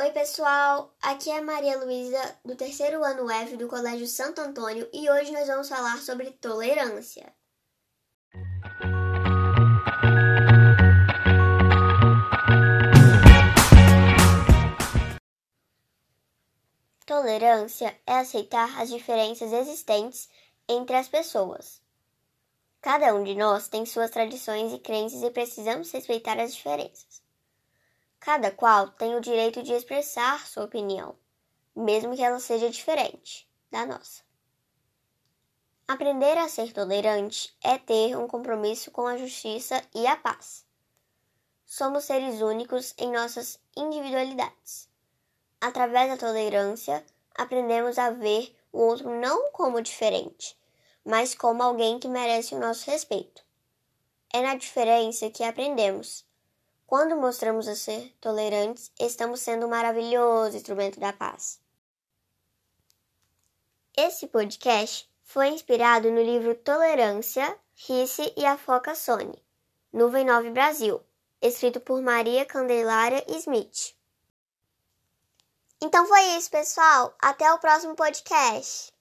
Oi, pessoal! Aqui é Maria Luísa, do terceiro ano F do Colégio Santo Antônio, e hoje nós vamos falar sobre tolerância. Tolerância é aceitar as diferenças existentes entre as pessoas. Cada um de nós tem suas tradições e crenças e precisamos respeitar as diferenças. Cada qual tem o direito de expressar sua opinião, mesmo que ela seja diferente da nossa. Aprender a ser tolerante é ter um compromisso com a justiça e a paz. Somos seres únicos em nossas individualidades. Através da tolerância, aprendemos a ver o outro não como diferente, mas como alguém que merece o nosso respeito. É na diferença que aprendemos. Quando mostramos a ser tolerantes, estamos sendo um maravilhoso instrumento da paz. Esse podcast foi inspirado no livro Tolerância, Risse e a Foca Sony, Nuvem 9 Brasil, escrito por Maria Candelária Smith. Então foi isso, pessoal. Até o próximo podcast.